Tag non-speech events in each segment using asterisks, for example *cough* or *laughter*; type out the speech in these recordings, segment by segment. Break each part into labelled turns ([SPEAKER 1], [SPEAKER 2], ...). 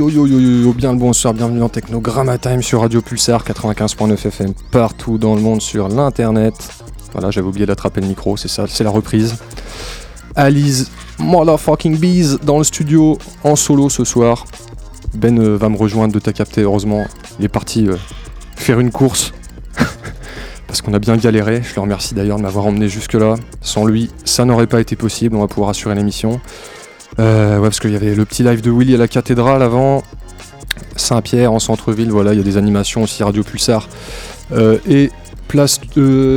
[SPEAKER 1] Yo yo yo yo bien le bonsoir, bienvenue dans Technogramma Time sur Radio Pulsar 95.9 FM partout dans le monde sur l'internet. Voilà, j'avais oublié d'attraper le micro, c'est ça, c'est la reprise. Alice Motherfucking Bees dans le studio en solo ce soir. Ben euh, va me rejoindre de ta capté, heureusement. Il est parti euh, faire une course *laughs* parce qu'on a bien galéré. Je le remercie d'ailleurs de m'avoir emmené jusque-là. Sans lui, ça n'aurait pas été possible. On va pouvoir assurer l'émission. Euh, ouais, parce qu'il y avait le petit live de Willy à la cathédrale avant. Saint-Pierre en centre-ville, voilà, il y a des animations aussi Radio Pulsar. Euh, et place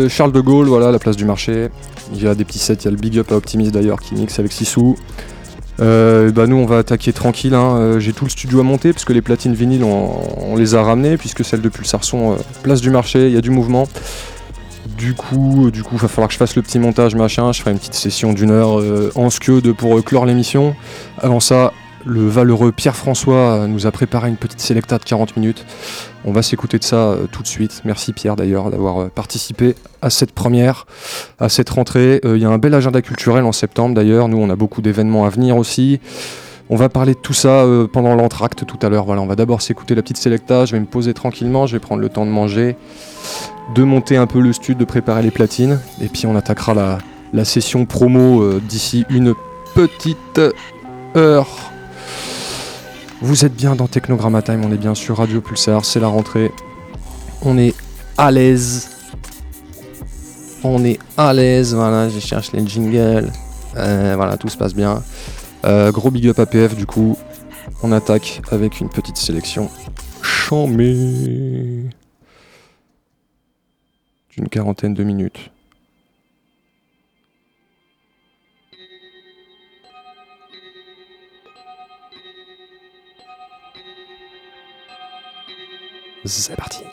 [SPEAKER 1] Charles de Gaulle, voilà, la place du marché. Il y a des petits sets, il y a le Big Up à Optimist d'ailleurs qui mixe avec Sissou. Euh, bah nous on va attaquer tranquille, hein. J'ai tout le studio à monter parce que les platines vinyles on, on les a ramenées puisque celles de Pulsar sont place du marché, il y a du mouvement. Du coup, du coup, va falloir que je fasse le petit montage machin. Je ferai une petite session d'une heure euh, en skeu de pour euh, clore l'émission. Avant ça, le valeureux Pierre-François euh, nous a préparé une petite sélecta de 40 minutes. On va s'écouter de ça euh, tout de suite. Merci Pierre d'ailleurs d'avoir euh, participé à cette première, à cette rentrée. Euh, Il y a un bel agenda culturel en septembre d'ailleurs. Nous, on a beaucoup d'événements à venir aussi. On va parler de tout ça euh, pendant l'entracte tout à l'heure. Voilà, on va d'abord s'écouter la petite sélecta. Je vais me poser tranquillement. Je vais prendre le temps de manger, de monter un peu le stud, de préparer les platines. Et puis on attaquera la, la session promo euh, d'ici une petite heure. Vous êtes bien dans Technogramma Time, on est bien sur Radio Pulsar, c'est la rentrée. On est à l'aise. On est à l'aise, voilà, je cherche les jingles. Euh, voilà, tout se passe bien. Euh, gros big up APF du coup. On attaque avec une petite sélection chambée d'une quarantaine de minutes. C'est parti.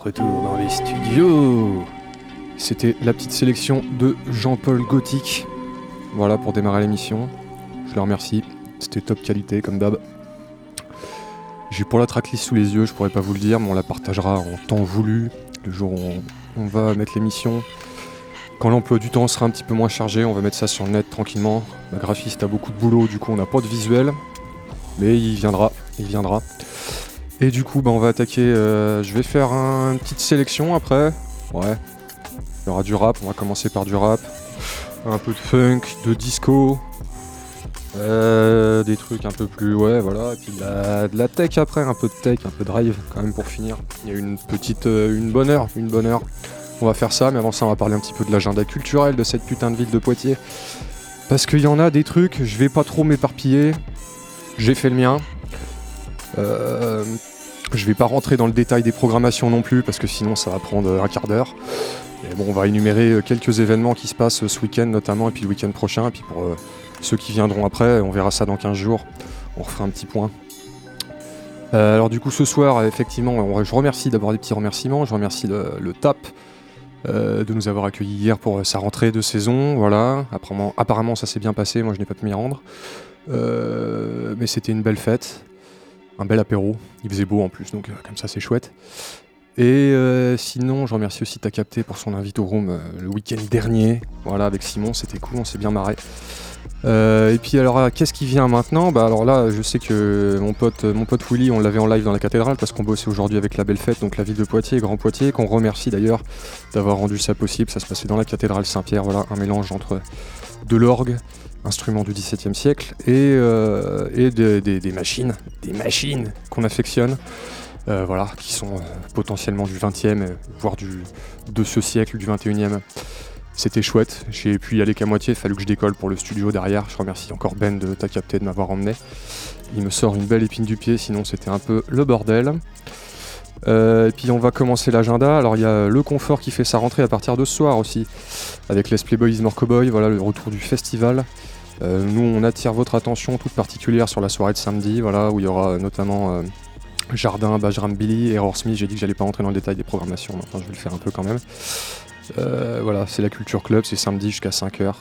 [SPEAKER 1] Retour dans les studios. C'était la petite sélection de Jean-Paul Gothic. Voilà pour démarrer l'émission. Je le remercie. C'était top qualité comme d'hab. J'ai pour la tracklist sous les yeux, je pourrais pas vous le dire, mais on la partagera en temps voulu. Le jour où on, va mettre l'émission. Quand l'emploi du temps sera un petit peu moins chargé, on va mettre ça sur le net tranquillement. Ma graphiste a beaucoup de boulot, du coup on n'a pas de visuel. Mais il viendra, il viendra. Et du coup, bah, on va attaquer. Euh, je vais faire une petite sélection après. Ouais. Il y aura du rap. On va commencer par du rap. Un peu de funk, de disco. Euh, des trucs un peu plus. Ouais, voilà. Et puis de la, tech après. Un peu de tech, un peu de drive quand même pour finir. Il y a une petite. Euh, une bonne heure. Une bonne heure. On va faire ça. Mais avant ça, on va parler un petit peu de l'agenda culturel de cette putain de ville de Poitiers. Parce qu'il y en a des trucs. Je vais pas trop m'éparpiller. J'ai fait le mien. Euh, je vais pas rentrer dans le détail des programmations non plus parce que sinon ça va prendre un quart d'heure. Bon, on va énumérer euh, quelques événements qui se passent ce week-end notamment et puis le week-end prochain. Et puis pour euh, ceux qui viendront après, on verra ça dans 15 jours. On refera un petit point. Euh, alors du coup ce soir, effectivement, je remercie d'abord des petits remerciements. Je remercie le, TAP de nous avoir accueillis hier pour sa rentrée de saison. Voilà. Apparemment, apparemment ça s'est bien passé. Moi je n'ai pas pu m'y rendre. mais c'était une belle fête un bel apéro. Il faisait beau en plus, donc euh, comme ça c'est chouette. Et euh, sinon, je remercie aussi Ta Capté pour son invite au room euh, le week-end dernier. Voilà, avec Simon, c'était cool, on s'est bien marré. et puis alors, qu'est-ce qui vient maintenant? Bah alors là, je sais que mon pote, mon pote Willy, on l'avait en live dans la cathédrale parce qu'on bossait aujourd'hui avec la Belle Fête, donc la ville de Poitiers, Grand Poitiers, qu'on remercie d'ailleurs d'avoir rendu ça possible. Ça se passait dans la cathédrale Saint-Pierre, voilà, un mélange entre de l'orgue, instruments du XVIIe siècle, et, euh, des, machines, des machines qu'on affectionne, euh, voilà, qui sont euh, potentiellement du XXe, voire du, de ce siècle, du XXIe. C'était chouette, j'ai pu y aller qu'à moitié, fallu que je décolle pour le studio derrière. Je remercie encore Ben de ta capté de m'avoir emmené. Il me sort une belle épine du pied, sinon c'était un peu le bordel. et puis on va commencer l'agenda. Alors il y a le confort qui fait sa rentrée à partir de ce soir aussi, avec les Playboys Morcoboy, voilà le retour du festival. Euh, nous, on attire votre attention toute particulière sur la soirée de samedi, voilà, où il y aura notamment euh, Jardin, Bajram Billy, Error Smith. J'ai dit que j'allais pas rentrer dans le détail des programmations, mais enfin, je vais le faire un peu quand même. Euh, voilà, c'est la Culture Club, c'est samedi jusqu'à 5h.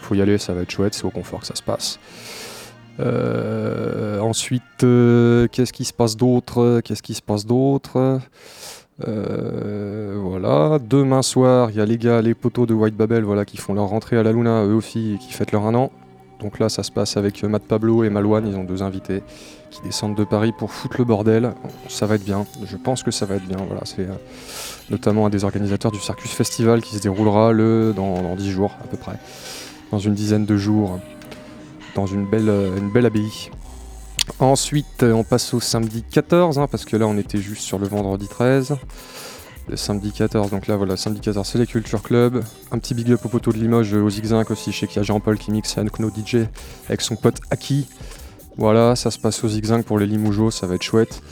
[SPEAKER 1] Faut y aller, ça va être chouette, c'est au confort que ça se passe. Euh, ensuite, euh, qu'est-ce qui se passe d'autre? Qu'est-ce qui se passe d'autre? Voilà, demain soir, il y a les gars, les poteaux de White Babel, voilà, qui font leur rentrée à la Luna, eux aussi, qui fêtent leur un an. Donc là, ça se passe avec Matt Pablo et Malouane, ils ont deux invités qui descendent de Paris pour foutre le bordel. Ça va être bien, je pense que ça va être bien. Voilà, c'est euh, notamment un des organisateurs du Circus Festival qui se déroulera le, dans, dix jours à peu près, dans une dizaine de jours, dans une belle, euh, une belle abbaye. Ensuite, euh, on passe au samedi 14, hein, parce que là, on était juste sur le vendredi 13. Le samedi 14, donc là voilà, samedi 14 c'est les Culture Club. Un petit big up au poteau de Limoges, au Zigzag aussi, je sais a Jean-Paul qui mixe à Nkno DJ avec son pote Aki. Voilà, ça se passe au zigzag pour les Limougeaux, ça va être chouette.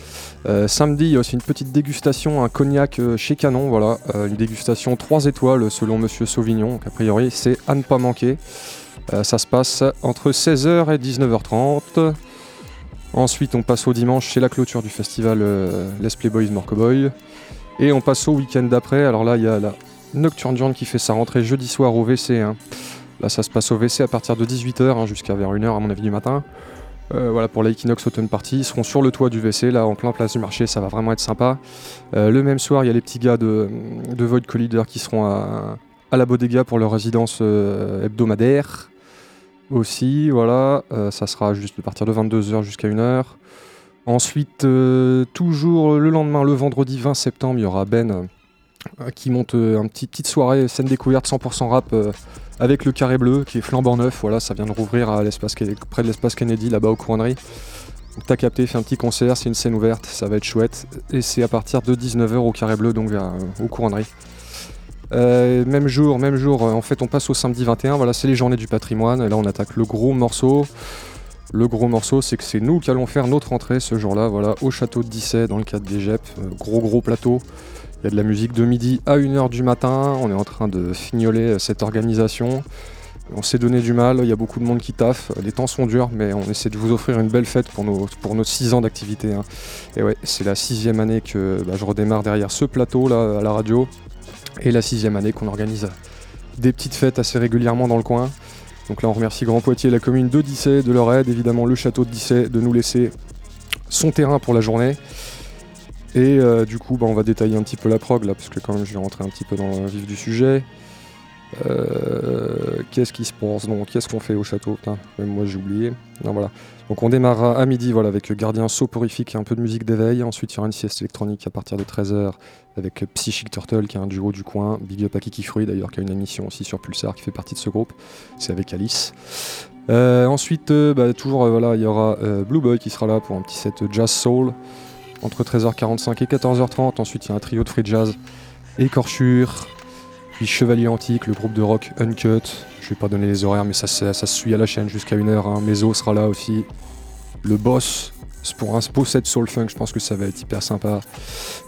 [SPEAKER 1] Euh, samedi, il y a aussi une petite dégustation, un cognac euh, chez Canon, voilà, euh, une dégustation 3 étoiles selon Monsieur Sauvignon, donc a priori c'est à ne pas manquer. ça se passe entre 16h et 19h30. Ensuite, on passe au dimanche chez la clôture du festival Les Playboys Morcoboy. Et on passe au week-end d'après. Alors là, il y a la Nocturne qui fait sa rentrée jeudi soir au WC. Hein. Là, ça se passe au WC à partir de 18h hein, jusqu'à vers 1h à mon avis du matin. Euh, voilà pour l'Equinox Autumn Party. Ils seront sur le toit du WC, là en plein place du marché, ça va vraiment être sympa. Euh, le même soir, il y a les petits gars de, Void Collider qui seront à, la Bodega pour leur résidence euh, hebdomadaire. Aussi, voilà, ça sera juste à partir de 22h jusqu'à 1h. Ensuite, toujours le lendemain, le vendredi 20 septembre, il y aura Ben qui monte une petite soirée scène découverte 100% rap avec le carré bleu qui est flambant neuf. Voilà, ça vient de rouvrir à l'espace, près de l'espace Kennedy, là-bas aux couronneries. Donc t'as capté, fait un petit concert, c'est une scène ouverte, ça va être chouette. Et c'est à partir de 19h au carré bleu, donc vers, euh, aux couronneries. Euh, même jour, même jour, euh, en fait on passe au samedi 21, voilà c'est les journées du patrimoine, et là on attaque le gros morceau. Le gros morceau c'est que c'est nous qui allons faire notre entrée ce jour-là, voilà, au château de Dissay dans le cadre des GEP, gros gros plateau. Il y a de la musique de midi à 1h du matin. On est en train de fignoler euh, cette organisation. On s'est donné du mal, il y a beaucoup de monde qui taffe, les temps sont durs, mais on essaie de vous offrir une belle fête pour nos, pour nos 6 ans d'activité. Hein. Et ouais, c'est la sixième année que bah, je redémarre derrière ce plateau là à la radio, et la sixième année qu'on organise des petites fêtes assez régulièrement dans le coin. Donc là on remercie Grand Poitiers, la commune de Dissay, de leur aide, évidemment le château de Dissay, de nous laisser son terrain pour la journée. Et euh, du coup, bah, on va détailler un petit peu la prog là, parce que quand même, je vais rentrer un petit peu dans le vif du sujet. Euh, qu'est-ce qui se passe? Non, qu'est-ce qu'on fait au château? Putain, même moi j'ai oublié. Non, voilà. Donc on démarre à midi voilà, avec Gardien Soporifique et un peu de musique d'éveil. Ensuite, il y aura une sieste électronique à partir de 13h avec Psychic Turtle qui est un duo du coin. Big Up à Kiki Fruit d'ailleurs qui a une émission aussi sur Pulsar qui fait partie de ce groupe. C'est avec Alice. Euh, ensuite, bah, toujours voilà, il y aura Blue Boy qui sera là pour un petit set Jazz Soul entre 13h45 et 14h30. Ensuite, il y a un trio de free jazz, Écorchure, Chevalier Antique, le groupe de rock Uncut. Je vais pas donner les horaires, mais ça, se suit à la chaîne jusqu'à 1h. Hein. Meso sera là aussi. Le boss, pour un beau set soul funk, je pense que ça va être hyper sympa.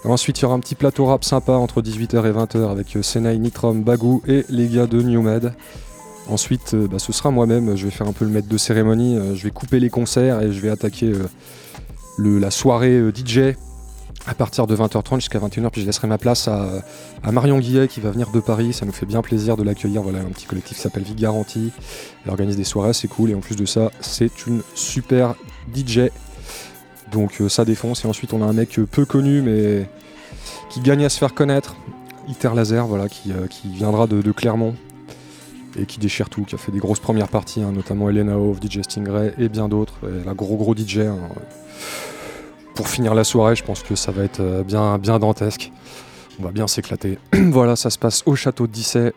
[SPEAKER 1] ensuite, il y aura un petit plateau rap sympa entre 18h et 20h avec euh, Senai, Nitrom, Bagou et les gars de New Med. Ensuite, euh, bah, ce sera moi-même, je vais faire un peu le maître de cérémonie, euh, je vais couper les concerts et je vais attaquer la soirée DJ à partir de 20h30 jusqu'à 21h, puis je laisserai ma place à, Marion Guillet qui va venir de Paris. Ça nous fait bien plaisir de l'accueillir. Voilà, un petit collectif qui s'appelle Vie Garantie. Elle organise des soirées, c'est cool. Et en plus de ça, c'est une super DJ. Donc euh, ça défonce. Et ensuite, on a un mec euh, peu connu, mais qui gagne à se faire connaître. Iter Laser, voilà, qui, viendra de, Clermont et qui déchire tout, qui a fait des grosses premières parties, hein, notamment Elena Hove, DJ Stingray et bien d'autres. La gros gros DJ. Hein pour finir la soirée, je pense que ça va être euh, bien, bien dantesque. On va bien s'éclater. *clears throat* voilà, ça se passe au château de Dissay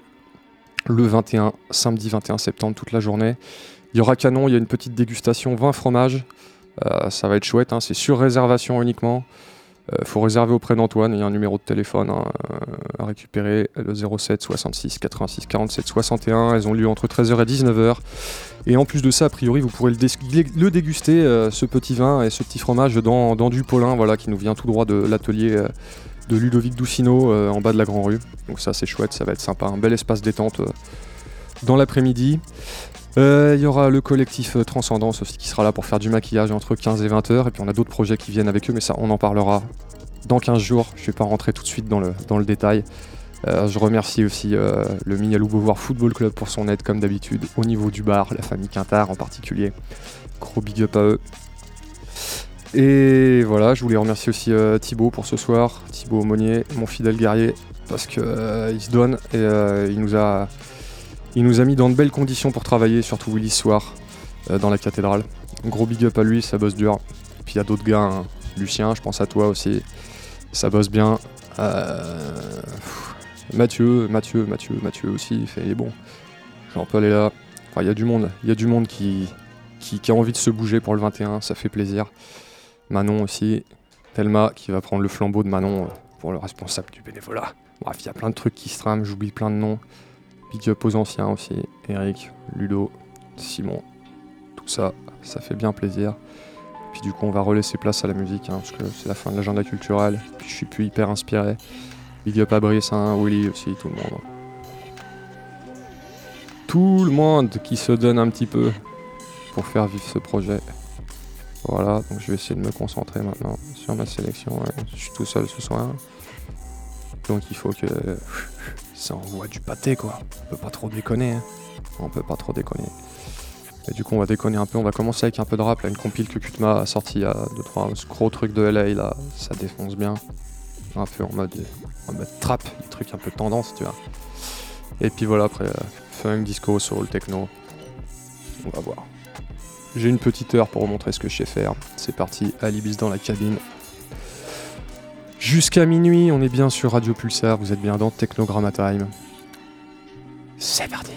[SPEAKER 1] le 21, samedi 21 septembre, toute la journée. Il y aura canon, il y a une petite dégustation 20 fromages. Euh, ça va être chouette, hein, c'est sur réservation uniquement. Il euh, faut réserver auprès d'Antoine, il y a un numéro de téléphone hein, à récupérer, le 07 66 86 47 61. Elles ont lieu entre 13h et 19h. Et en plus de ça, a priori, vous pourrez le, déguster, euh, ce petit vin et ce petit fromage dans, du Paulin, voilà, qui nous vient tout droit de l'atelier euh, de Ludovic Doucino euh, en bas de la Grand Rue. Donc ça c'est chouette, ça va être sympa, un bel espace détente dans l'après-midi. Euh, Il y aura le collectif euh, Transcendance aussi qui sera là pour faire du maquillage entre 15 et 20 heures. Et puis on a d'autres projets qui viennent avec eux, mais ça on en parlera dans 15 jours. Je vais pas rentrer tout de suite dans le, détail. Euh, je remercie aussi le Mignalou Beauvoir Football Club pour son aide comme d'habitude au niveau du bar, la famille Quintard en particulier. Gros big up à eux. Et voilà, je voulais remercier aussi Thibaut pour ce soir, Thibaut Aumonier, mon fidèle guerrier, parce que euh, il se donne et il nous a il nous a mis dans de belles conditions pour travailler, surtout Willy soir, euh, dans la cathédrale. Gros big up à lui, ça bosse dur. Puis il y a d'autres gars, hein. Lucien, je pense à toi aussi, ça bosse bien. Euh, Mathieu, Mathieu, Mathieu, Mathieu aussi, il fait bon. Jean-Paul est là. Enfin, il y a du monde, il y a du monde qui, qui, qui a envie de se bouger pour le 21, ça fait plaisir. Manon aussi, Thelma qui va prendre le flambeau de Manon euh, pour le responsable du bénévolat. Bref, il y a plein de trucs qui se trament, j'oublie plein de noms. Big aux anciens aussi, Eric, Ludo, Simon, tout ça, ça fait bien plaisir. Puis du coup, on va relaisser place à la musique, hein, parce que c'est la fin de l'agenda culturel. Puis je suis plus hyper inspiré. Big up à Brice, hein, Willy aussi, tout le monde. Tout le monde qui se donne un petit peu pour faire vivre ce projet. Voilà, donc je vais essayer de me concentrer maintenant sur ma sélection. ouais. Je suis tout seul ce soir. Donc il faut que ça envoie du pâté quoi. On peut pas trop déconner. hein. On peut pas trop déconner. Et du coup on va déconner un peu. On va commencer avec un peu de rap. Là, une compile que Kutma a sorti il y a 2-3 gros trucs de LA là. Ça défonce bien. Un peu en mode, en mode trap, des trucs un peu tendance, tu vois. Et puis voilà, après, euh, funk, disco, soul, techno. On va voir. J'ai une petite heure pour vous montrer ce que je sais faire. C'est parti, Alibis dans la cabine. Jusqu'à minuit, on est bien sur Radio Pulsar, vous êtes bien dans Technogramma Time. C'est parti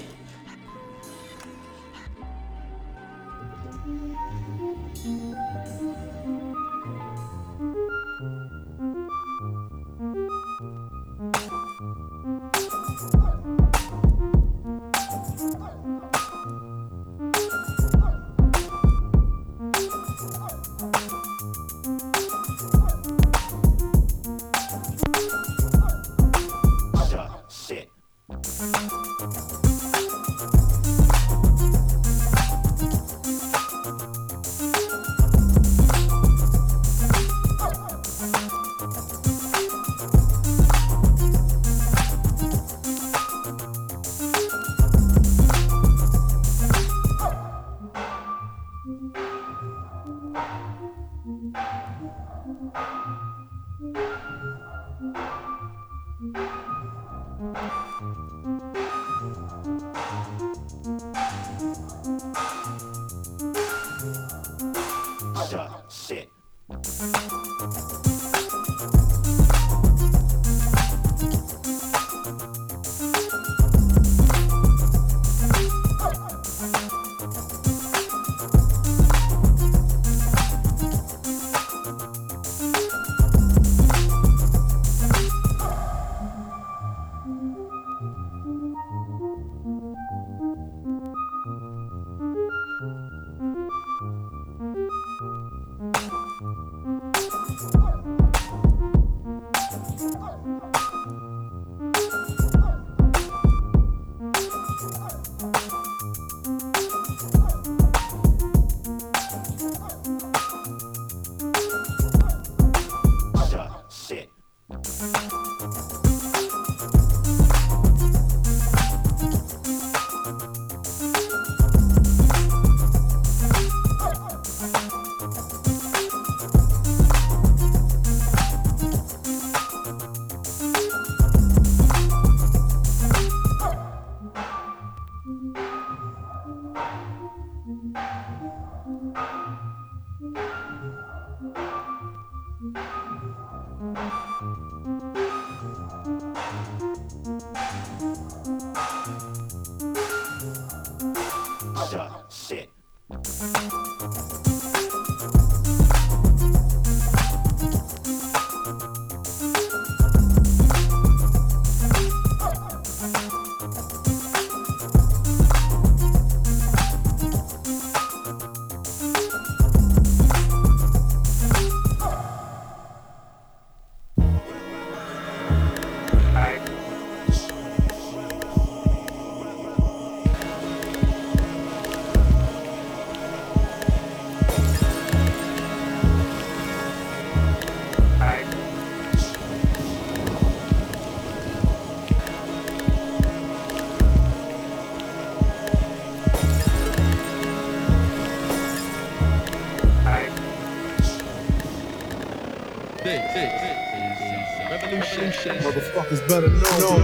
[SPEAKER 2] is better known.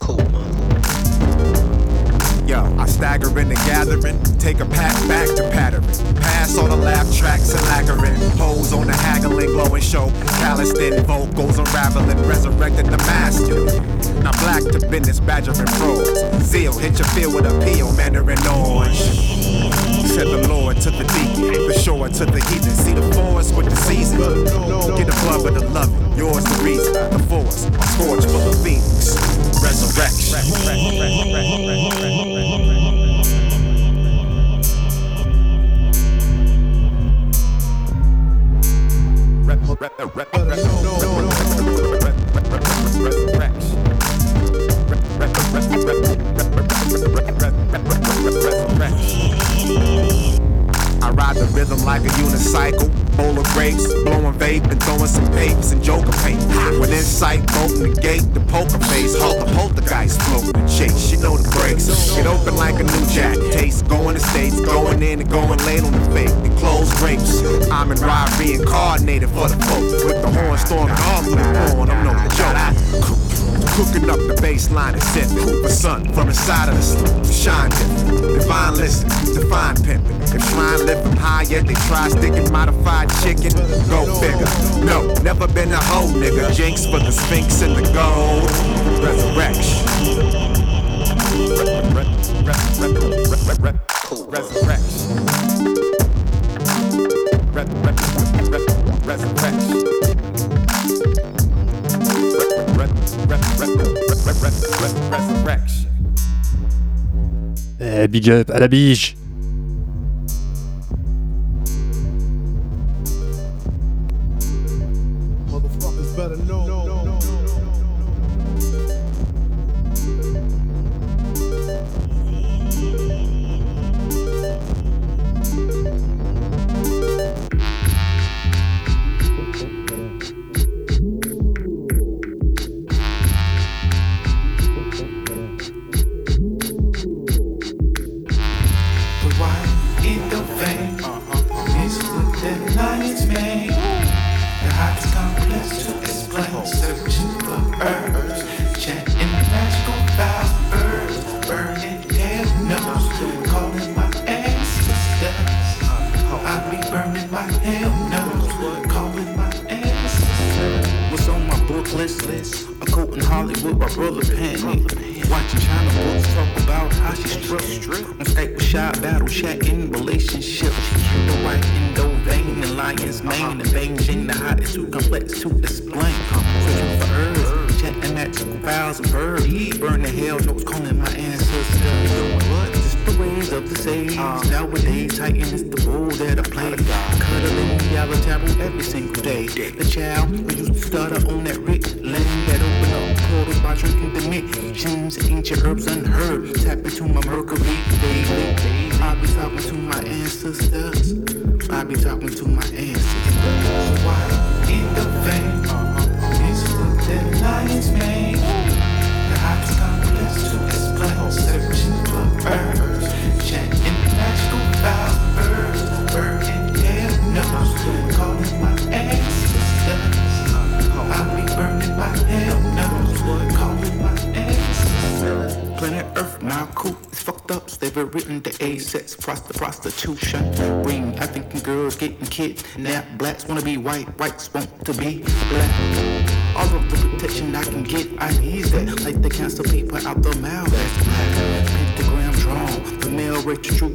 [SPEAKER 2] Cool.
[SPEAKER 3] Yo, I stagger in the gathering, take a pack back to pattern. Pass on the laugh tracks and lacquering. Pose on the haggling, glowing show. Calloused in vocals unraveling, resurrected the master. Now black to business, badgering pros. Zeal, hit your field with a peel, Mandarin orange. Said the Lord to the deep. To the heathen. See the forest with the season. Look, resurrection.
[SPEAKER 1] Eh, big up à la biche!
[SPEAKER 4] sex, prost- prostitution, ring, African girls getting kids. Now blacks wanna be white, whites want to be black. All of the protection I can get, I need that. Like the cancer people out the mouth. Pentagram drawn, the male race, you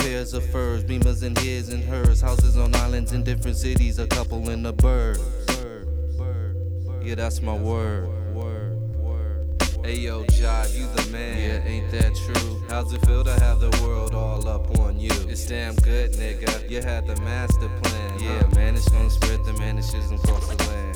[SPEAKER 5] pairs of furs, beamers and his and hers. Houses on islands in different cities, a couple in a bird. Yeah, that's my word. Ayo, Jive, you the man. Yeah, ain't that true? How's it feel to have the world all up on you? It's damn good, nigga. You had the master plan. Yeah, man, it's gonna spread the manishes across the land.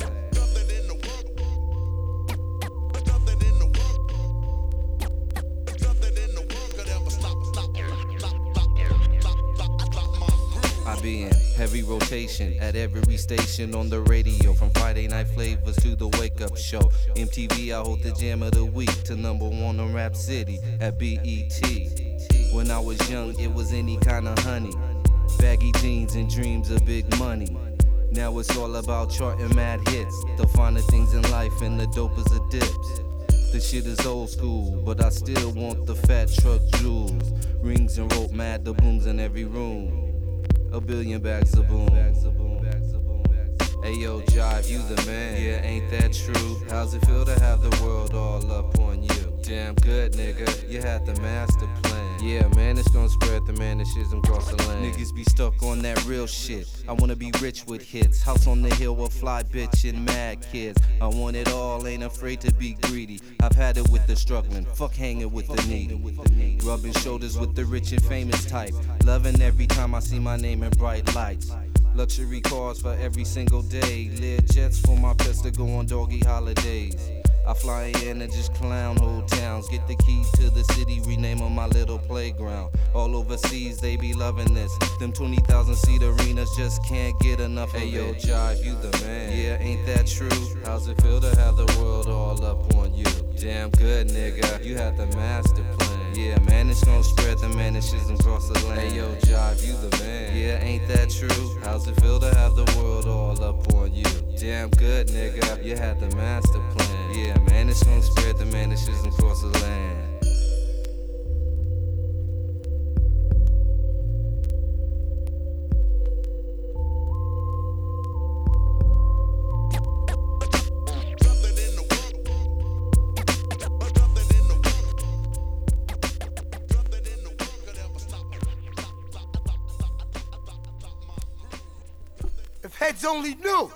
[SPEAKER 5] Heavy rotation at every station on the radio. From Friday night flavors to the wake up show. MTV, I hold the jam of the week to number one on Rap City at BET. When I was young, it was any kind of honey. Baggy jeans and dreams of big money. Now it's all about charting mad hits. The finer things in life and the dopest of dips. The shit is old school, but I still want the fat truck jewels. Rings and rope mad doubloons in every room. A billion bags of boom. Ayo, Jive, you the man. Yeah, ain't that true? How's it feel to have the world all up on you? Damn good, nigga. You had the master plan. Yeah, man, it's gonna spread the manishism across the land. Niggas be stuck on that real shit. I wanna be rich with hits. House on the hill with fly bitch and mad kids. I want it all, ain't afraid to be greedy. I've had it with the struggling. Fuck hanging with the needy. Rubbing shoulders with the rich and famous type. Loving every time I see my name in bright lights. Luxury cars for every single day. Lear jets for my pets to go on doggy holidays. I fly in and just clown whole towns. Get the keys to the city, rename on my little playground. All overseas, they be loving this. Them 20,000 seat arenas just can't get enough of
[SPEAKER 6] Hey, yo,
[SPEAKER 5] it. Jive, you the man. Yeah, ain't that true? How's it feel to have the world all up on you? Damn good, nigga. You had the master plan. Yeah, man, it's gonna spread the manishism across the land. Hey, yo, Jive, you the man. Yeah, ain't that true? How's it feel to have the world all up on you? Damn good, nigga. You had the master plan. Yeah, man, it's gonna spread the manishism across the land.
[SPEAKER 2] Only knew.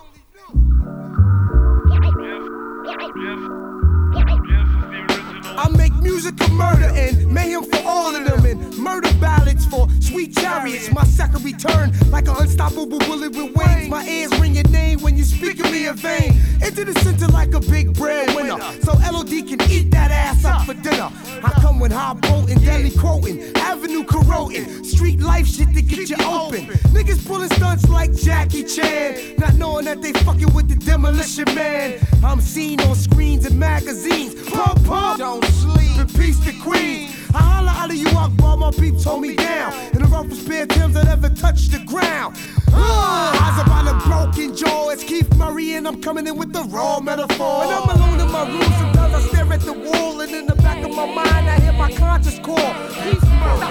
[SPEAKER 2] Music of murder and mayhem for all of them and murder ballads for sweet chariots. My second return like an unstoppable bullet with wings. My ears ring your name when you speak of me in vain. Into the center like a big breadwinner. So LOD can eat that ass up for dinner. I come with high potent, deadly quoting, avenue corroding, street life shit to get you open. Niggas pulling stunts like Jackie Chan, not knowing that they fucking with the demolition man. I'm seen on screens and magazines. Pump, pump, don't sleep. Peace to Queen. I holla out of you Akbar, my peeps hold me down. In the roughest bare Timbs that ever touched the ground. Ah, eyes about a broken jaw. It's Keith Murray and I'm coming in with the raw metaphor. When I'm alone in my room, sometimes I stare at the wall and in the back of my mind I hear my conscious call. Keith Murray.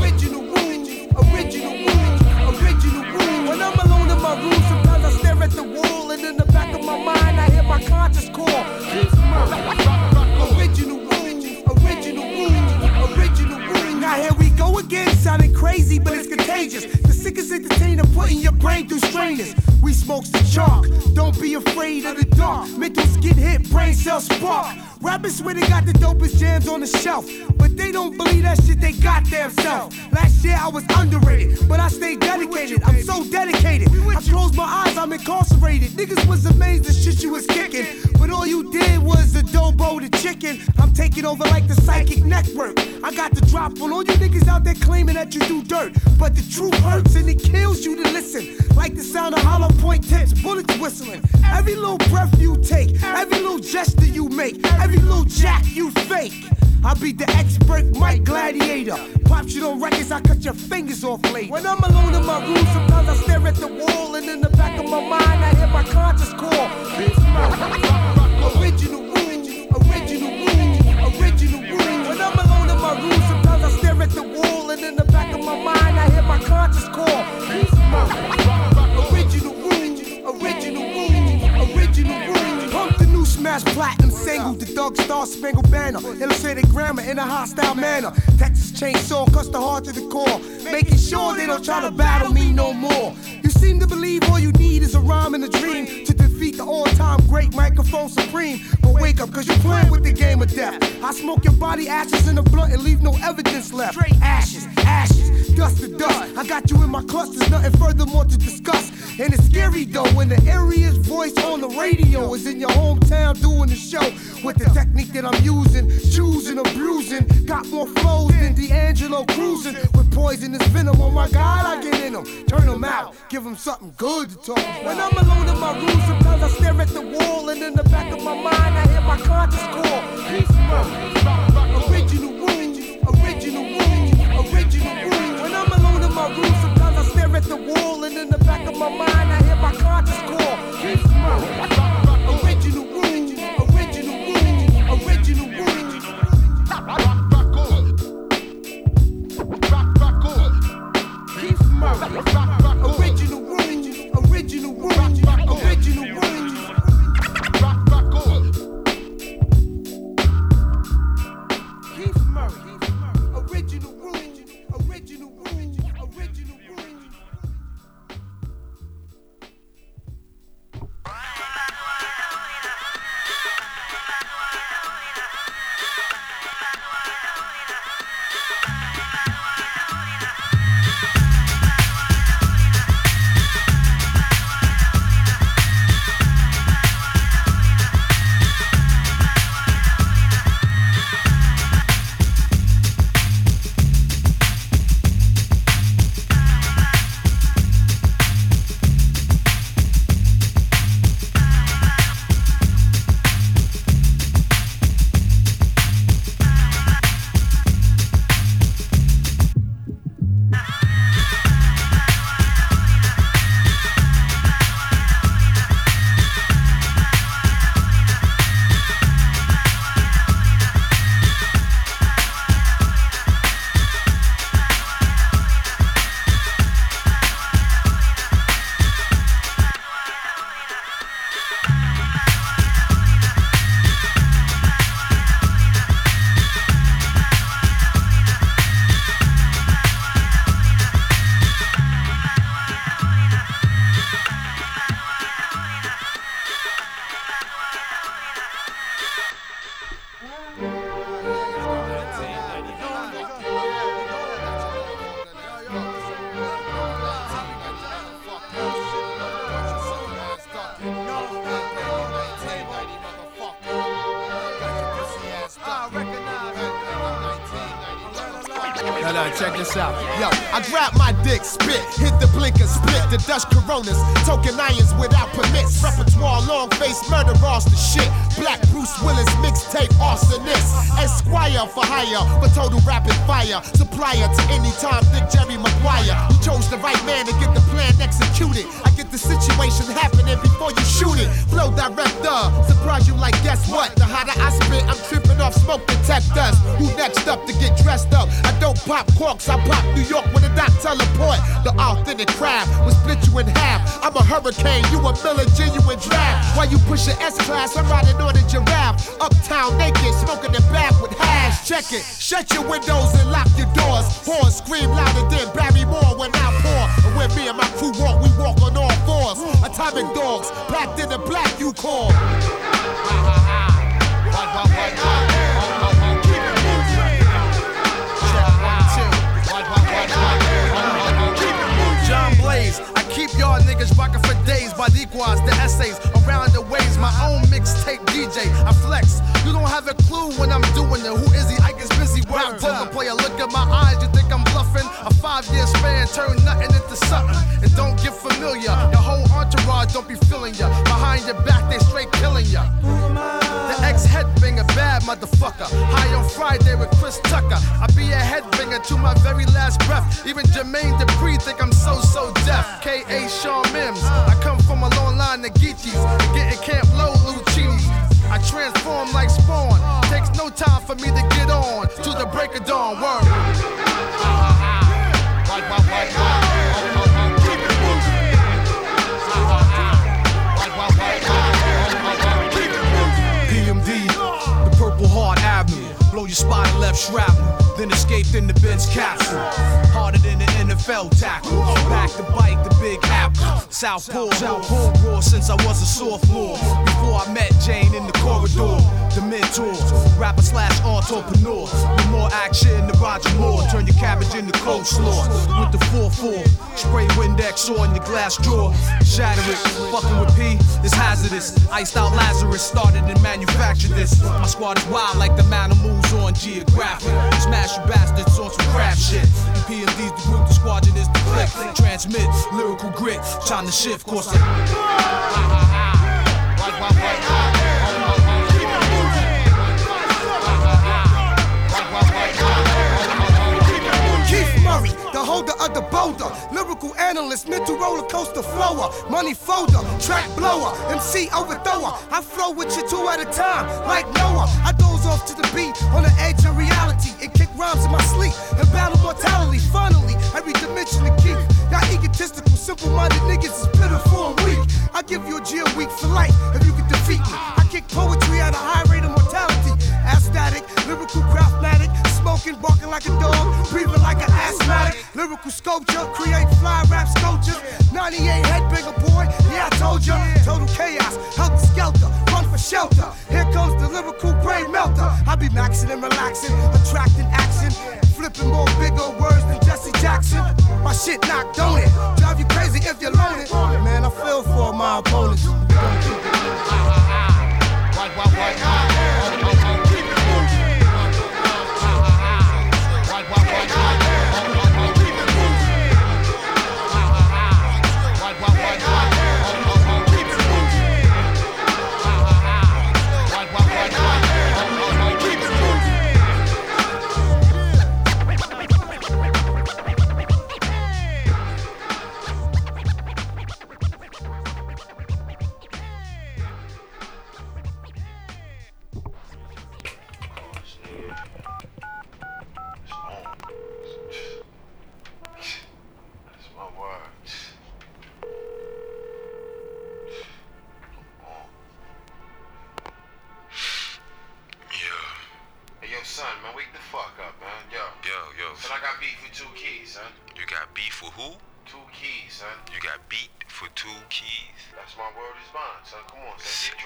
[SPEAKER 2] Original rules, original rules, original rules. When I'm alone in my room, sometimes I stare at the wall and in the back of my mind I hear my conscious call. Keith Murray. Original Now here we go again, sounding crazy, but it's contagious. The sickest entertainer putting your brain through strainers. We smokes the chalk, don't be afraid of the dark. Mental skin hit, brain cells spark. Rappers swear they got the dopest jams on the shelf, but they don't believe that shit they got themselves. Last year I was underrated, but I stayed dedicated. I'm so dedicated. I close my eyes, I'm incarcerated. Niggas was amazed the shit you was kicking, but all you did was adobo the chicken. I'm taking over like the psychic network. I got the drop on all you niggas out there claiming that you do dirt, but the truth hurts and it kills you to listen. Like the sound of hollow point tips, bullets whistling. Every little breath you take, every little gesture you make, every little jack you fake. I be the expert Mike Gladiator. pops you on records, I cut your fingers off late. When I'm alone in my room, sometimes I stare at the wall, and in the back of my mind, I hear my conscience call. Original rule, original rule, original rule. When I'm alone in my room, sometimes I stare at the wall, and in the back of my mind, I let my conscience call. Peace, mama. Original rule, original rule, original rule smash platinum single, the Doug Star Spangled Banner, illustrated grammar in a hostile manner. Texas chainsaw cuts the heart to the core, making sure they don't try to battle me no more. You seem to believe all you need is a rhyme and a dream to defeat the all-time great microphone supreme. But wake up, cause you're playing with the game of death. I smoke your body ashes in the blunt and leave no evidence left. Straight ashes, ashes, dust to dust. I got you in my clutches, nothing further more to discuss. And it's scary though when the area's voice on the radio is in your hometown doing the show with the technique that I'm using, choosing or bruising. Got more flows than D'Angelo cruising with poisonous venom. Oh my God, I get in them, turn them out, give them something good to talk. When I'm alone in my room, sometimes I stare at the wall, and in the back of my mind, I hear my conscience call. Peace, Original rules, original rules, original rules. When I'm alone in my room, wall, and in the back of my mind, I hear my conscience call. Peace, Original
[SPEAKER 6] Yo, I grab my dick, spit, hit the blinker, split the Dutch Coronas, token irons without permits. Repertoire, long face, murder, the shit. Black Bruce Willis, mixtape, arsonist. Esquire for hire, for total rapid fire. Supplier to any time, Dick Jerry Maguire. You chose the right man to get the plan executed. I get the situation happening before you shoot it. Flow director, surprise you like guess what? The hotter I spit, I'm tripping off smoke detectors. Who next up to get dressed up? I don't pop corks, I pop New York with a dot teleport. The authentic crab will split you in half. I'm a hurricane, you a Miller genuine draft. While you push your S class, I'm riding on a giraffe. Uptown naked, smoking the back with hash. Check it, shut your windows and lock your doors. Horns scream louder than Barry Moore when I pour. And when me and my crew walk, we walk on all fours. Atomic dogs, packed in the black you call.
[SPEAKER 7] John Blaze. I keep y'all niggas rockin' for days. Bodiquas, the essays, around the ways. My own mixtape DJ. I flex. You don't have a clue when I'm doing it. Who is he? I get busy. Rap poker player. Look at my eyes. You think I'm bluffing? A five year span turn nothing into something. And don't get familiar. Your whole entourage don't be feeling ya. Behind your back, they straight killing ya. The ex headbanger, bad motherfucker. High on Friday with Chris Tucker. I be a headbanger to my very last breath. Even Jermaine Dupri think I'm so so deaf. K.A. Sean Mims. I come from a long line of Geechees. Getting Camp Lo Luchinis. I transform like Spawn. Takes no time for me to get on. To the break of dawn. Word.
[SPEAKER 8] your left shrapnel then escaped in the Benz capsule. Harder than an NFL tackle. Back to bite the big apple. Southpaw, Southpaw raw since I was a sophomore. Before I met Jane in the corridor. The mentor, rapper slash entrepreneur. With more action than Roger Moore. Turn your cabbage into coleslaw. With the 4-4, spray Windex on your glass drawer. Shatter it, fucking with P is hazardous. Iced out Lazarus started and manufactured this. My squad is wild like the man of moves on geographic. Smash you bastards on some crap shit. PMD's the group, the squadron is the click. Transmit lyrical grit, trying to shift course. *laughs*
[SPEAKER 2] holder of the boulder. Lyrical analyst, mental roller coaster flower. Money folder, track blower, MC overthrower. I flow with you two at a time, like Noah. I doze off to the beat on the edge of reality and kick rhymes in my sleep and battle mortality. Finally, every dimension to keep. Y'all egotistical, simple minded niggas is for a week, I give you a G a week for life if you can defeat me. I kick poetry at a high rate of mortality. Aesthetic, lyrical craftmatic, smoking, barking like a dog, breathing like an asthmatic. Lyrical sculpture, create fly rap sculptures. 98 headbanger boy, yeah, I told ya. Total chaos, helter skelter, run for shelter. Here comes the lyrical brain melter. I be maxing and relaxing, attracting action. Flipping more bigger words than Jesse Jackson. My shit knocked on it. Drive you crazy if you're loaded. Man, I feel for my opponents. White, white, white,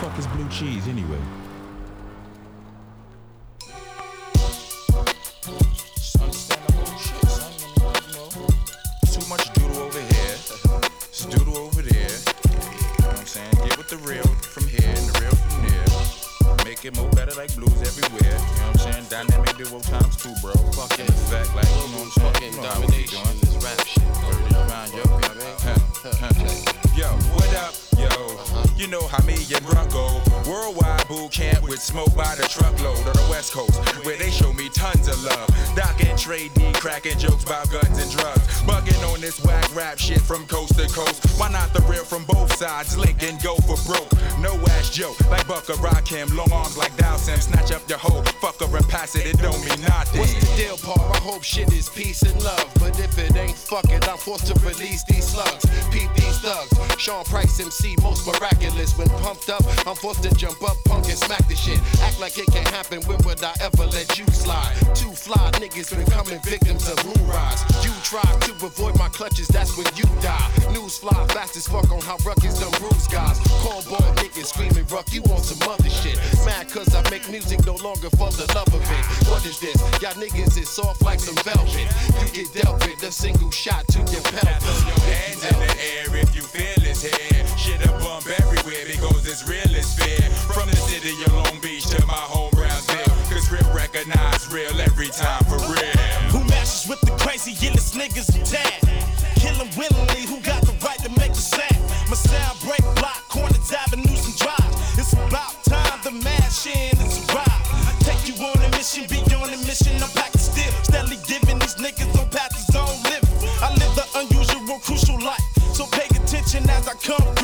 [SPEAKER 9] Fuck is
[SPEAKER 10] blue cheese anyway? Too much doodle over here. Studio over there. Deal with the real from here and
[SPEAKER 9] the real from there. Make it more better like blues everywhere. You know what I'm yo? You know how me and go. Worldwide boot camp with smoke by the truckload on the West Coast, where they show me tons of love. Doc and Trey D cracking jokes about guns and drugs. Bugging on this whack rap shit from coast to coast. Why not the real from both sides? Link and go for broke. No ass joke, like Bucker Rock him. Long arms like Dowson. Snatch up your hoe, fuck her and pass it, it don't mean nothing.
[SPEAKER 11] What's the deal, Paul? I hope shit is peace and love. But if it ain't, fuck it, I'm forced to release these slugs. Peep these thugs. Sean Price MC, most miraculous. When pumped up, I'm forced to jump up, punk and smack the shit. Act like it can't happen. When would I ever let you slide? Two fly niggas becoming victims of moon rise. You try to avoid my clutches, that's when you die. News fly fast as fuck on how Ruckus done bruise guys. Cornball niggas screaming, Ruck, you want some other shit. Mad cause I make music no longer for the love of it. What is this? Y'all niggas is soft like some velvet. You get dealt with a single shot to your pelvis.
[SPEAKER 9] Your hands in the air if you feel his head shit a bump everywhere because it's real as fair. From the city of Long Beach to my home Brownsville. Cause rip recognize real every time for real.
[SPEAKER 12] Who matches with the crazy illest niggas in town? Kill them willingly, who got the right to make the sound? My sound break block, corners, avenues, and drive. It's about time the mash in and. Take you on a mission, be on a mission, I'm back to still. Steadily
[SPEAKER 13] giving these niggas on paths on living. I live the unusual, crucial life. So pay attention as I come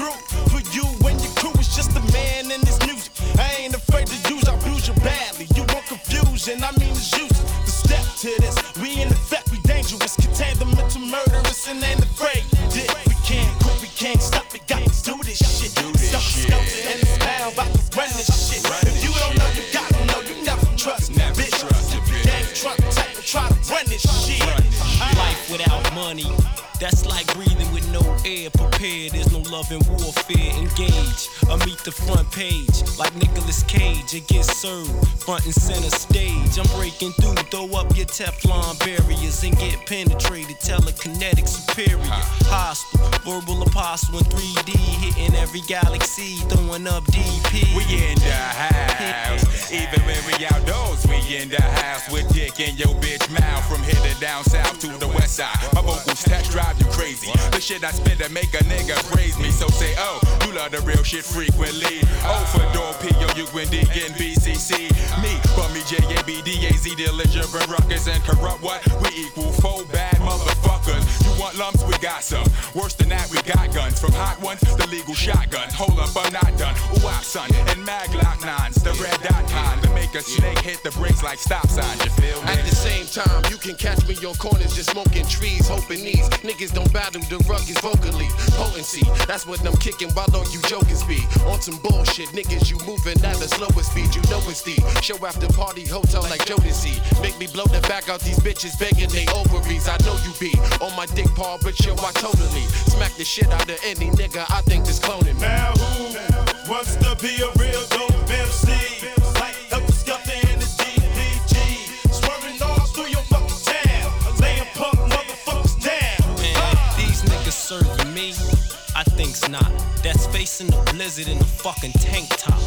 [SPEAKER 13] Front and center stage. I'm breaking through, throw up your Teflon barriers and get penetrated. Telekinetic superior. Hostile, verbal apostle in 3D. Hitting every galaxy, throwing up DP.
[SPEAKER 9] We in the house. Even when we outdoors, we in the house with dick in your down south to the west side. My vocals test drive you crazy. The shit I spit that make a nigga praise me. So say, oh, you love the real shit frequently. Oh, for door, P-O, U, N, D, N, B, C, C. Me, but me, J, A, B, D, A, Z, Dillinger, and Ruckus, and corrupt what? We equal four. You want lumps? We got some. Worse than that, we got guns. From hot ones to legal shotguns. Hold up, I'm not done. Ooh, I son. And maglock nines, the red dot kind. To make a snake hit the brakes like stop signs, you feel me?
[SPEAKER 11] At the same time, you can catch me on corners just smoking trees, hoping these niggas don't battle the rugged vocally. Potency, that's what I'm kicking while on you joking be. On some bullshit, niggas, you moving at the slowest speed. You know it's the show after party hotel like Jodeci. Make me blow the back out these bitches begging they ovaries. I know you be on my dick paw, but yo, I totally smack the shit out of any nigga I think is cloning me.
[SPEAKER 12] Now who wants to be a real dope MC? Like Heltah Skeltah in the DPG. Swerving all through your fucking town. Laying punk motherfuckers down.
[SPEAKER 13] Man, these niggas serving me? I think's not. That's facing the blizzard in a fucking tank top.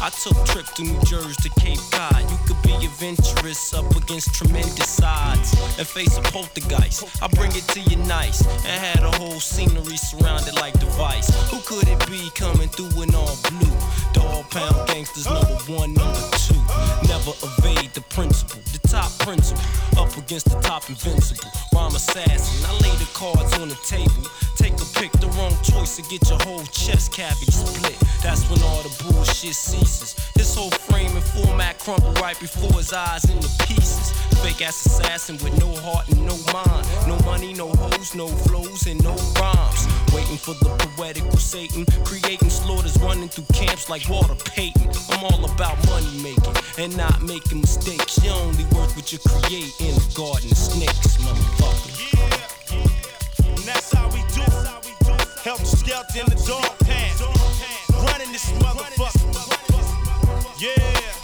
[SPEAKER 13] I took trip to New Jersey to Cape Cod. You could be adventurous up against tremendous odds and face a poltergeist. I bring it to you nice and had a whole scenery surrounded like device. Who could it be coming through in all blue? Dog pound gangsters number one, number two. Never evade the principle, top principle. Up against the top invincible. Rhyme assassin. I lay the cards on the table. Take a pick, the wrong choice to get your whole chest cavity split. That's when all the bullshit ceases. His whole frame and format crumble right before his eyes into pieces. Fake ass assassin with no heart and no mind. No money, no hoes, no flows, and no rhymes. Waiting for the poetical Satan. Creating slaughters running through camps like Walter Payton. I'm all about money making and not making mistakes. You're only worth what you create in the garden of snakes, motherfucker.
[SPEAKER 12] And that's how we do. Heltah Skeltah in the dog pound. Running this motherfucker. Yeah.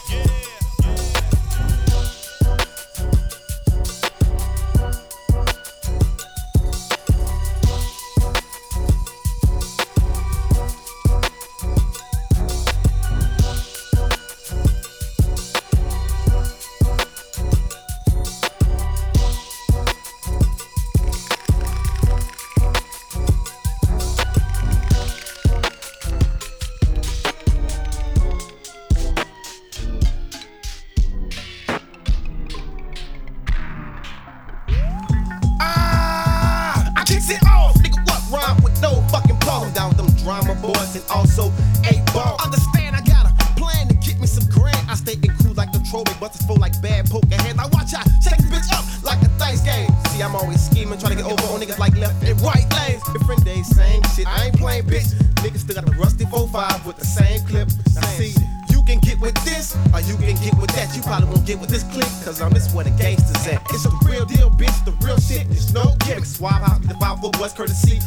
[SPEAKER 6] And also eight ball. Understand? I got a plan to get me some grand. I stay in cool like the throwback, but it's full like bad poker hands. I watch out, shake this bitch up like a dice game. See, I'm always scheming, trying to get over on niggas like left and right lanes. Different days, same shit. I ain't playing bitch. Niggas still got the rusty 4-5 with the same clip. Now see. You can get with this, or you can get with that. You probably won't get with this click, cause um, it's where the gangsters at. It's a real deal, bitch, the real shit. It's no gimmicks. Suave house, the five foot boys, courtesy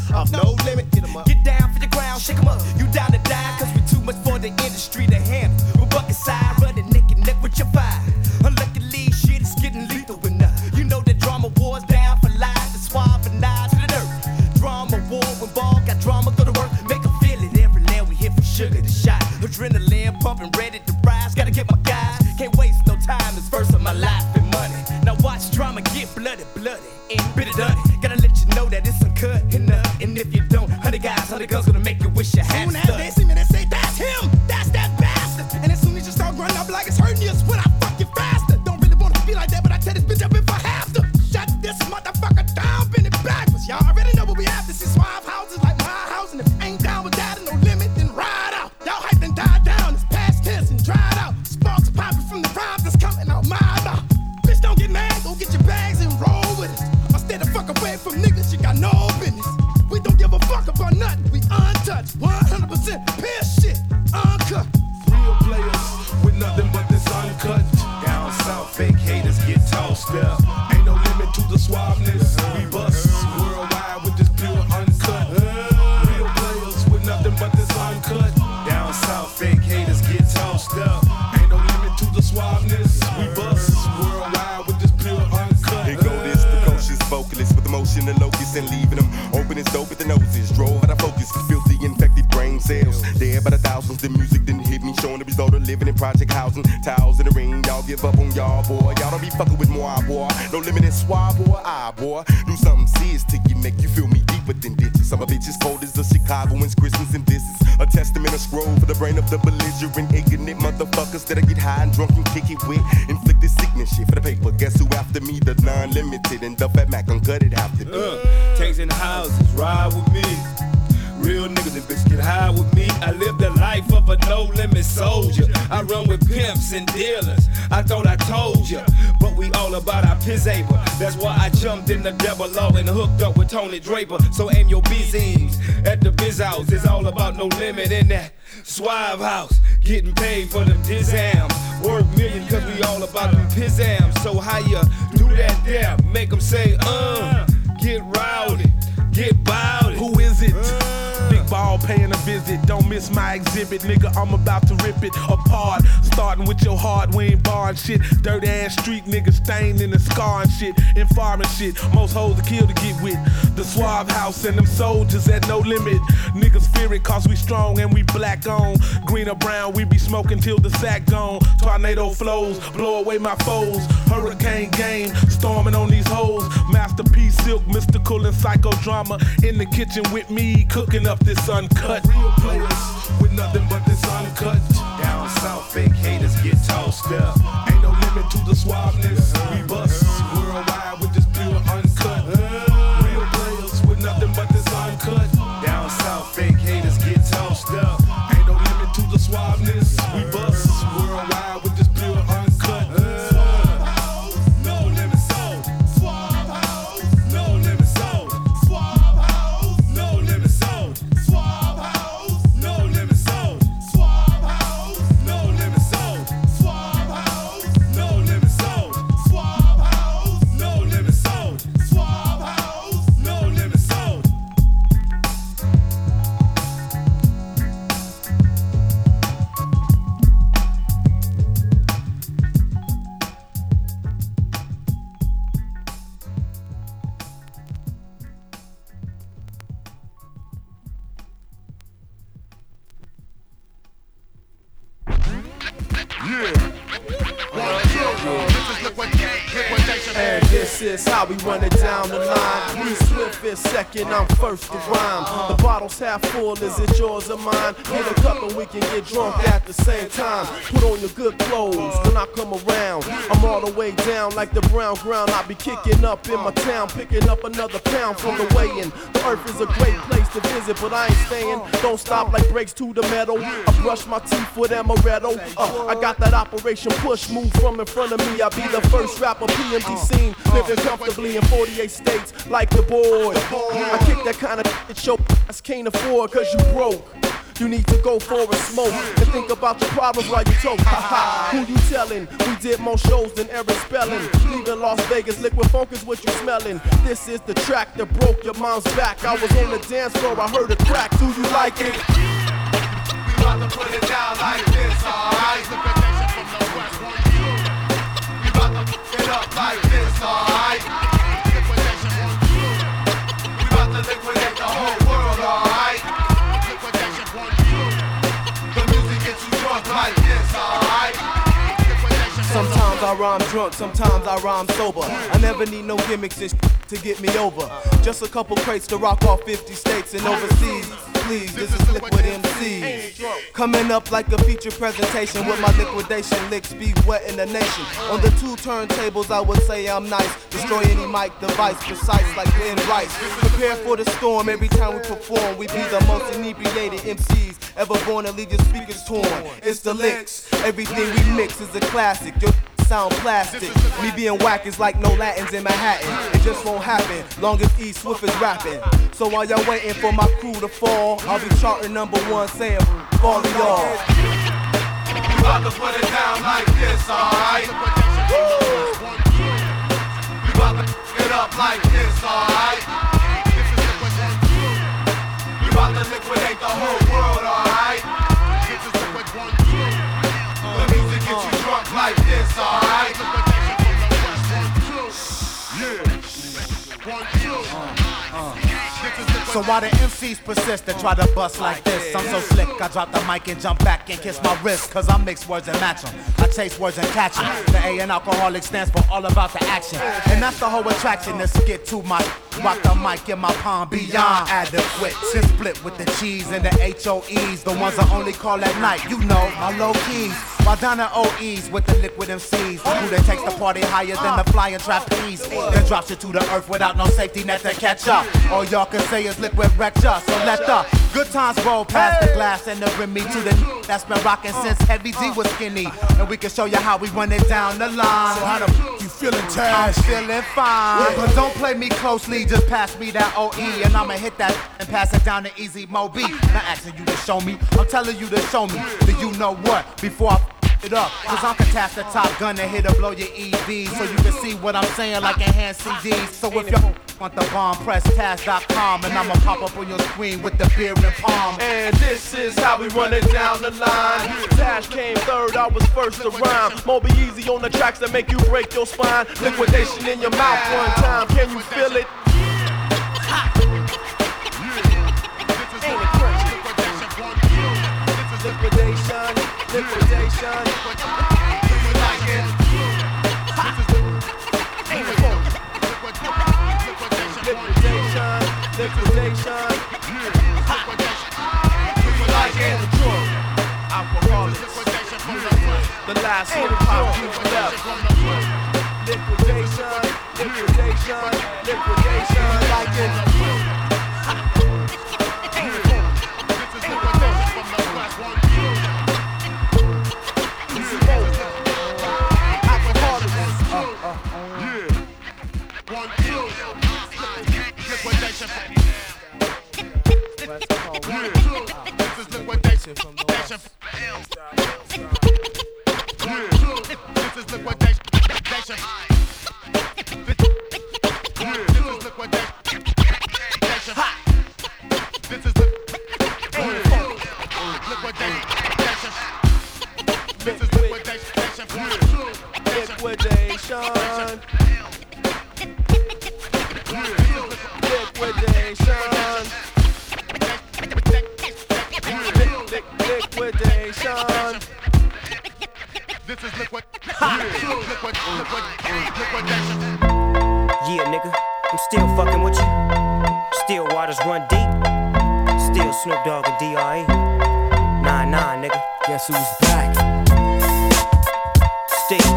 [SPEAKER 14] Tony Draper. So aim your BZs at the biz house. It's all about no limit in that Suave house. Getting paid for them dizams. Work million cause we all about them pizzams. So how you do that there? Make them say, uh, get rowdy, get bowdy.
[SPEAKER 15] Who is it? Big ball paying a visit. Don't miss my exhibit, nigga. I'm about to rip it apart. Starting with your hard, we ain't barring shit. Dirty ass street niggas stained in the scar and shit. And farming shit. Most hoes to kill to get with. The Suave House and them soldiers at no limit. Niggas fear it cause we strong and we black on. Green or brown, we be smoking till the sack gone. Tornado flows, blow away my foes. Hurricane game, storming on these hoes. Masterpiece, Silkk, Mystikal, and psychodrama. In the kitchen with me, cooking up this uncut. Real
[SPEAKER 11] full, is it yours or mine? We can get drunk at the same time. Put on your good clothes when I come around. I'm all the way down like the brown ground. I be kicking up in my town, picking up another pound from the way in. The earth is a great place to visit, but I ain't staying. Don't stop like brakes to the metal. I brush my teeth with amaretto. Uh, I got that operation push move from in front of me. I be the first rapper PMD scene, living comfortably in 48 states like the boy. I kick that kind of shit your ass can't afford cause you broke. You need to go for a smoke and think about your problems while you ha, who you telling? We did more shows than Eric Spelling. Leaving Las Vegas, liquid funk is what you smelling. This is the track that broke your mom's back. I was on the dance floor, I heard a crack. Do you like it?
[SPEAKER 14] We about to put it down like this, alright? We about to it up like this, alright?
[SPEAKER 11] I rhyme drunk, sometimes I rhyme sober. I never need no gimmicks and to get me over. Just a couple crates to rock off 50 states and overseas. Please, this is Liquid MCs. Coming up like a feature presentation with my liquidation licks be wet in the nation. On the two turntables, I would say I'm nice. Destroy any mic device, precise like Lynn Rice. Prepare for the storm every time we perform. We be the most inebriated MCs ever born to leave your speakers torn. It's the licks. Everything we mix is a classic. Your sound plastic. Me being whack is like no Latins in Manhattan. It just won't happen long as E Swift is rapping. So while y'all waiting for my crew to fall, I'll be charting number one saying, fall to y'all.
[SPEAKER 14] We about to put it down like this, alright? We about to it up like this, alright? We about to liquidate the whole
[SPEAKER 3] So why the MCs persist to try to bust like this? I'm so slick, I drop the mic and jump back and kiss my wrist. Cause I mix words and match 'em. I chase words and catch 'em. The A in alcoholic stands for all about the action. And that's the whole attraction. Let's get to my rock the mic in my palm beyond adequate. Since split with the cheese and the HOEs, the ones I only call at night. You know, my low keys. Down at OEs with the liquid MCs, who that takes the party higher than the flying trapeze. Then drops you to the earth without no safety net to catch up. All y'all can say is liquid wrecked ya. So let the good times roll past the glass and the Remy to the that's been rocking since Heavy D was skinny. And we can show you how we run it down the line.
[SPEAKER 7] So how the f- you feeling,
[SPEAKER 3] I'm feeling fine. But don't play me closely, just pass me that OE and I'ma hit that and pass it down to Easy Moby. Not asking you to show me, I'm telling you to show me. Do you know what? Before I it up, cause I'm can tap the top gun and hit or blow your EV so you can see what I'm saying like enhanced CDs. So if you want the bomb, press task.com and I'ma pop up on your screen with the beer and palm.
[SPEAKER 11] And this is how we run it down the line. Tash came third, I was first to rhyme. Moby Easy on the tracks that make you break your spine. Liquidation in your mouth one time, can you feel it? Ain't? Liquidation, liquidation. Do you like it? Liquidation, liquidation. You like it? Alcoholics. The last hip hop left. Liquidation, liquidation, liquidation. Like it. *laughs* Liquidation. From the West. This is liquidation. This is liquidation.
[SPEAKER 16] This is liquid.
[SPEAKER 17] Yeah, nigga, I'm still fucking with you. Still waters run deep. Still Snoop Dogg and D.R.E. Nah, nah, nigga. Guess who's back? Still.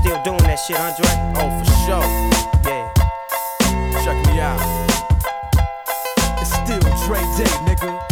[SPEAKER 17] Still doing that shit, Andre?
[SPEAKER 18] Oh, for sure.
[SPEAKER 17] Yeah.
[SPEAKER 18] Check me out. It's still Dre Day, nigga.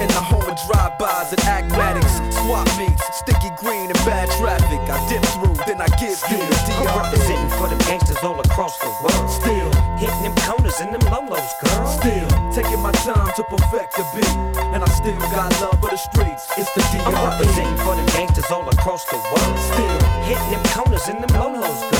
[SPEAKER 18] In the home of drive-bys and acmatics, swap meets, sticky green and bad traffic. I dip through, then I give you the DRE.
[SPEAKER 17] representing for them gangsters all across the world.
[SPEAKER 18] Still
[SPEAKER 17] hitting them corners and them lolos, girl.
[SPEAKER 18] Still taking my time to perfect the beat, and I still got love for the streets. It's the
[SPEAKER 17] I'm representing for them gangsters all across the world.
[SPEAKER 18] Still
[SPEAKER 17] hitting them corners and them lolos, girl.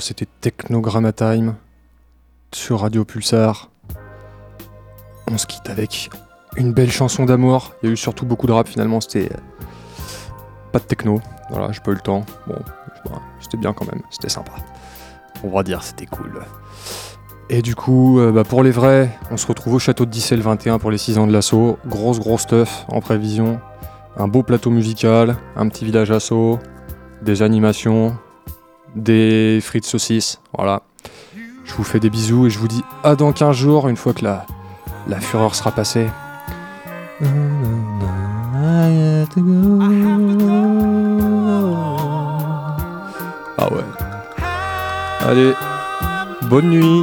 [SPEAKER 1] c'était Technogramma Time sur Radio Pulsar. On se quitte avec une belle chanson d'amour. Il y a eu surtout beaucoup de rap finalement, c'était euh, pas de techno. Voilà, j'ai pas eu le temps. Bon, c'était bien quand même, c'était sympa. On va dire, c'était cool. Et du coup, euh, bah, pour les vrais, on se retrouve au château de Dissel 21 pour les 6 ans de l'assaut. Grosse, grosse stuff en prévision. Un beau plateau musical, un petit village assaut, des animations, des frites saucisses. Voilà.
[SPEAKER 19] Je vous fais des bisous et je vous dis à dans 15 jours, une fois que la, la fureur sera passée. Ah ouais. Allez, bonne nuit.